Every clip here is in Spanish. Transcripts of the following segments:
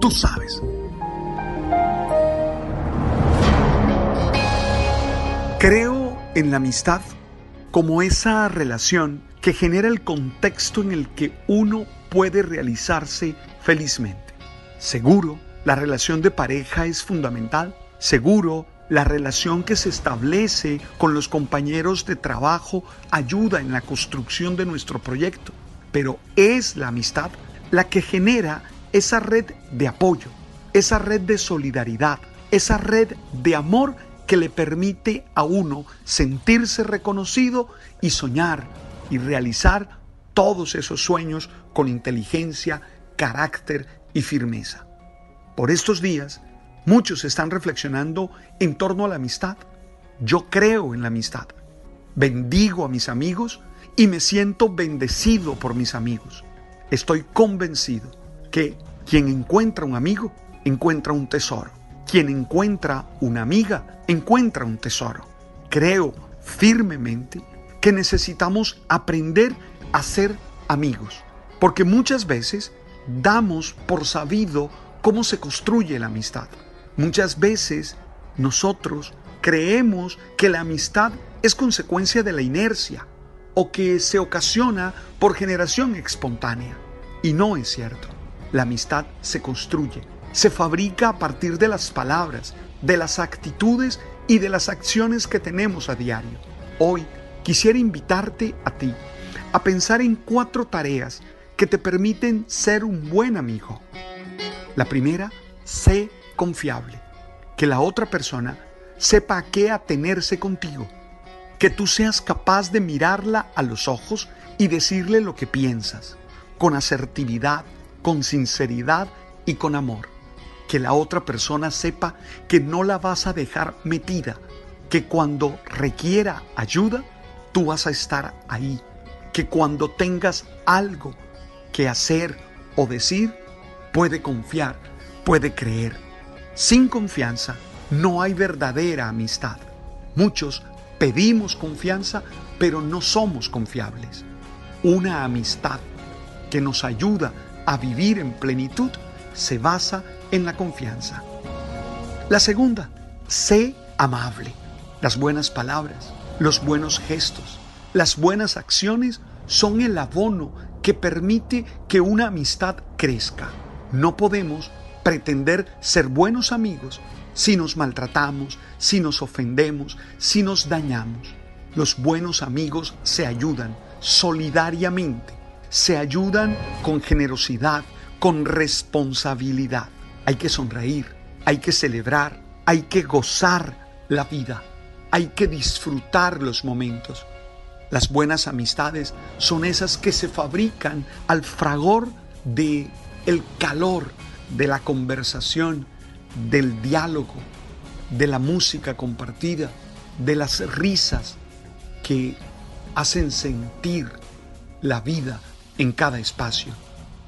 Tú sabes. Creo en la amistad como esa relación que genera el contexto en el que uno puede realizarse felizmente. Seguro, la relación de pareja es fundamental. Seguro, la relación que se establece con los compañeros de trabajo ayuda en la construcción de nuestro proyecto. Pero es la amistad la que genera esa red de apoyo, esa red de solidaridad, esa red de amor que le permite a uno sentirse reconocido y soñar y realizar todos esos sueños con inteligencia, carácter y firmeza. Por estos días, muchos están reflexionando en torno a la amistad. Yo creo en la amistad. Bendigo a mis amigos y me siento bendecido por mis amigos. Estoy convencido que quien encuentra un amigo, encuentra un tesoro. Quien encuentra una amiga, encuentra un tesoro. Creo firmemente que necesitamos aprender a ser amigos, porque muchas veces damos por sabido cómo se construye la amistad. Muchas veces nosotros creemos que la amistad es consecuencia de la inercia o que se ocasiona por generación espontánea. Y no es cierto. La amistad se construye, se fabrica a partir de las palabras, de las actitudes y de las acciones que tenemos a diario. Hoy quisiera invitarte a ti a pensar en cuatro tareas que te permiten ser un buen amigo. La primera, sé confiable. Que la otra persona sepa a qué atenerse contigo. Que tú seas capaz de mirarla a los ojos y decirle lo que piensas, con asertividad, con sinceridad y con amor que la otra persona sepa que no la vas a dejar metida, que cuando requiera ayuda, tú vas a estar ahí, que cuando tengas algo que hacer o decir, puede confiar, puede creer. Sin confianza no hay verdadera amistad. Muchos pedimos confianza, pero no somos confiables. Una amistad que nos ayuda a vivir en plenitud se basa en la confianza. La segunda, sé amable. Las buenas palabras, los buenos gestos, las buenas acciones son el abono que permite que una amistad crezca. No podemos pretender ser buenos amigos si nos maltratamos, si nos ofendemos, si nos dañamos. Los buenos amigos se ayudan solidariamente, se ayudan con generosidad, con responsabilidad. Hay que sonreír, hay que celebrar, hay que gozar la vida, hay que disfrutar los momentos. Las buenas amistades son esas que se fabrican al fragor de el calor de la conversación, del diálogo, de la música compartida, de las risas que hacen sentir la vida en cada espacio.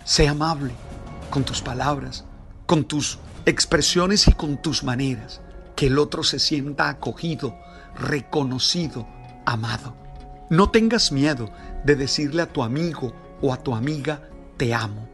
Sé amable con tus palabras, con tus expresiones y con tus maneras, que el otro se sienta acogido, reconocido, amado. No tengas miedo de decirle a tu amigo o a tu amiga, te amo,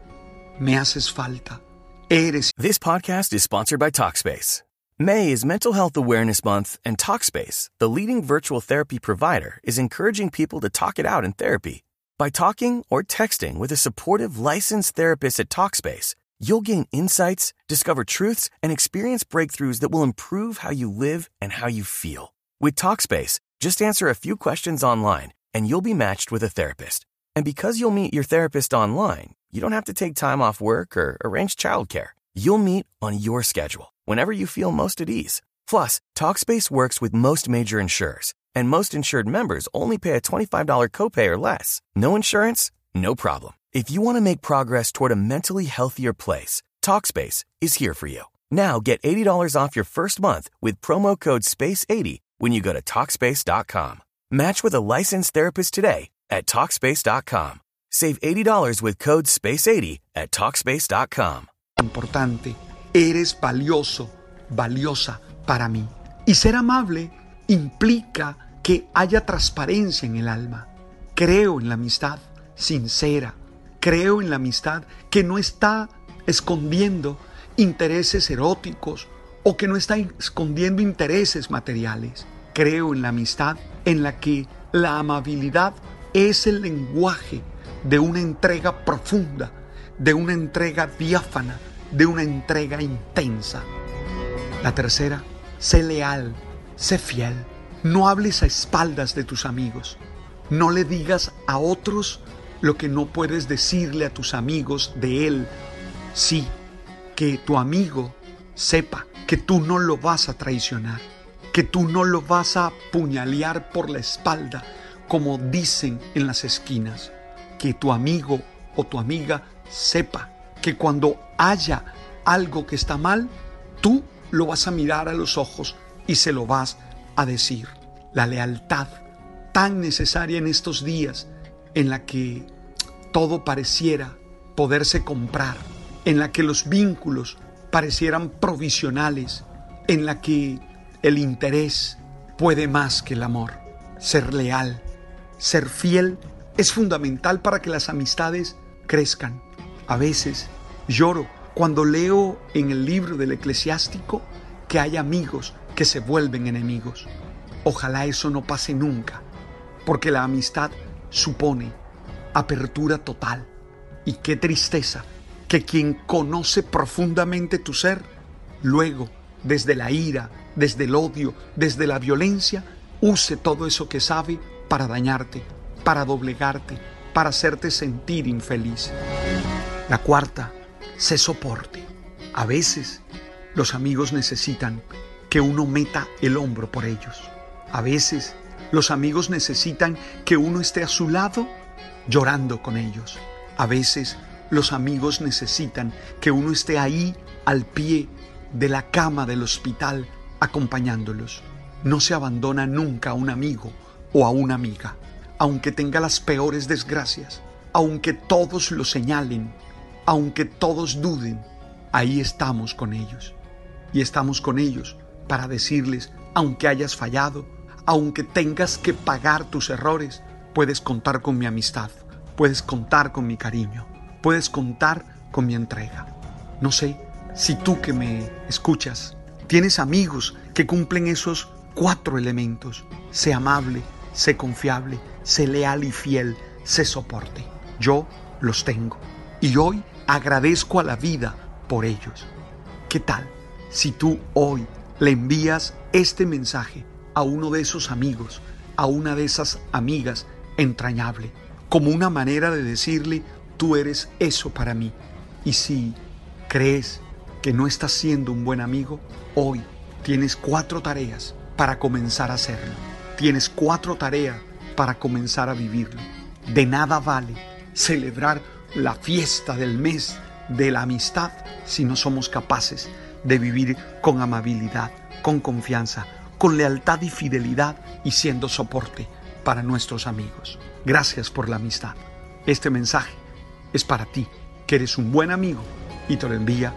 me haces falta, eres. This podcast is sponsored by Talkspace. May is Mental Health Awareness Month, and Talkspace, the leading virtual therapy provider, is encouraging people to talk it out in therapy. By talking or texting with a supportive licensed therapist at Talkspace, you'll gain insights, discover truths, and experience breakthroughs that will improve how you live and how you feel. With Talkspace, just answer a few questions online and you'll be matched with a therapist. And because you'll meet your therapist online, you don't have to take time off work or arrange childcare. You'll meet on your schedule, whenever you feel most at ease. Plus, Talkspace works with most major insurers, and most insured members only pay a $25 copay or less. No insurance? No problem. If you want to make progress toward a mentally healthier place, Talkspace is here for you. Now get $80 off your first month with promo code SPACE80 when you go to Talkspace.com. Match with a licensed therapist today at Talkspace.com. Save $80 with code SPACE80 at Talkspace.com. Importante, eres valioso, valiosa para mí. Y ser amable implica que haya transparencia en el alma. Creo en la amistad sincera. Creo en la amistad que no está escondiendo intereses eróticos o que no está escondiendo intereses materiales. Creo en la amistad en la que la amabilidad es el lenguaje de una entrega profunda, de una entrega diáfana, de una entrega intensa. La tercera, sé leal, sé fiel. No hables a espaldas de tus amigos. No le digas a otros lo que no puedes decirle a tus amigos de él. Sí, que tu amigo sepa que tú no lo vas a traicionar, que tú no lo vas a puñalear por la espalda, como dicen en las esquinas. Que tu amigo o tu amiga sepa que cuando haya algo que está mal, tú lo vas a mirar a los ojos y se lo vas a decir. La lealtad tan necesaria en estos días en la que todo pareciera poderse comprar, en la que los vínculos parecieran provisionales, en la que el interés puede más que el amor. Ser leal, ser fiel es fundamental para que las amistades crezcan. A veces lloro cuando leo en el libro del eclesiástico que hay amigos que se vuelven enemigos. Ojalá eso no pase nunca, porque la amistad supone apertura total. Y qué tristeza que quien conoce profundamente tu ser, luego, desde la ira, desde el odio, desde la violencia, use todo eso que sabe para dañarte, para doblegarte, para hacerte sentir infeliz. La cuarta, se soporte. A veces los amigos necesitan que uno meta el hombro por ellos. A veces los amigos necesitan que uno esté a su lado llorando con ellos. A veces los amigos necesitan que uno esté ahí al pie de la cama del hospital acompañándolos. No se abandona nunca a un amigo o a una amiga, aunque tenga las peores desgracias, aunque todos lo señalen, aunque todos duden, ahí estamos con ellos. Y estamos con ellos para decirles, aunque hayas fallado, aunque tengas que pagar tus errores, puedes contar con mi amistad, puedes contar con mi cariño puedes contar con mi entrega. No sé si tú que me escuchas tienes amigos que cumplen esos cuatro elementos. Sé amable, sé confiable, sé leal y fiel, sé soporte. Yo los tengo y hoy agradezco a la vida por ellos. ¿Qué tal si tú hoy le envías este mensaje a uno de esos amigos, a una de esas amigas entrañable, como una manera de decirle, Tú eres eso para mí. Y si crees que no estás siendo un buen amigo, hoy tienes cuatro tareas para comenzar a hacerlo. Tienes cuatro tareas para comenzar a vivirlo. De nada vale celebrar la fiesta del mes de la amistad si no somos capaces de vivir con amabilidad, con confianza, con lealtad y fidelidad y siendo soporte para nuestros amigos. Gracias por la amistad. Este mensaje es para ti, que eres un buen amigo y te lo envía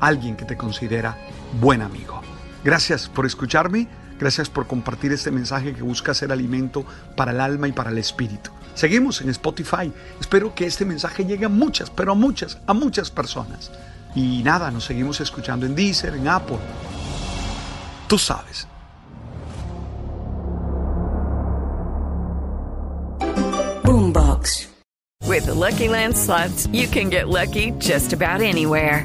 alguien que te considera buen amigo. Gracias por escucharme, gracias por compartir este mensaje que busca ser alimento para el alma y para el espíritu. Seguimos en Spotify. Espero que este mensaje llegue a muchas, pero a muchas, a muchas personas. Y nada, nos seguimos escuchando en Deezer, en Apple. Tú sabes. Boombox. With the Lucky Land slots, you can get lucky just about anywhere.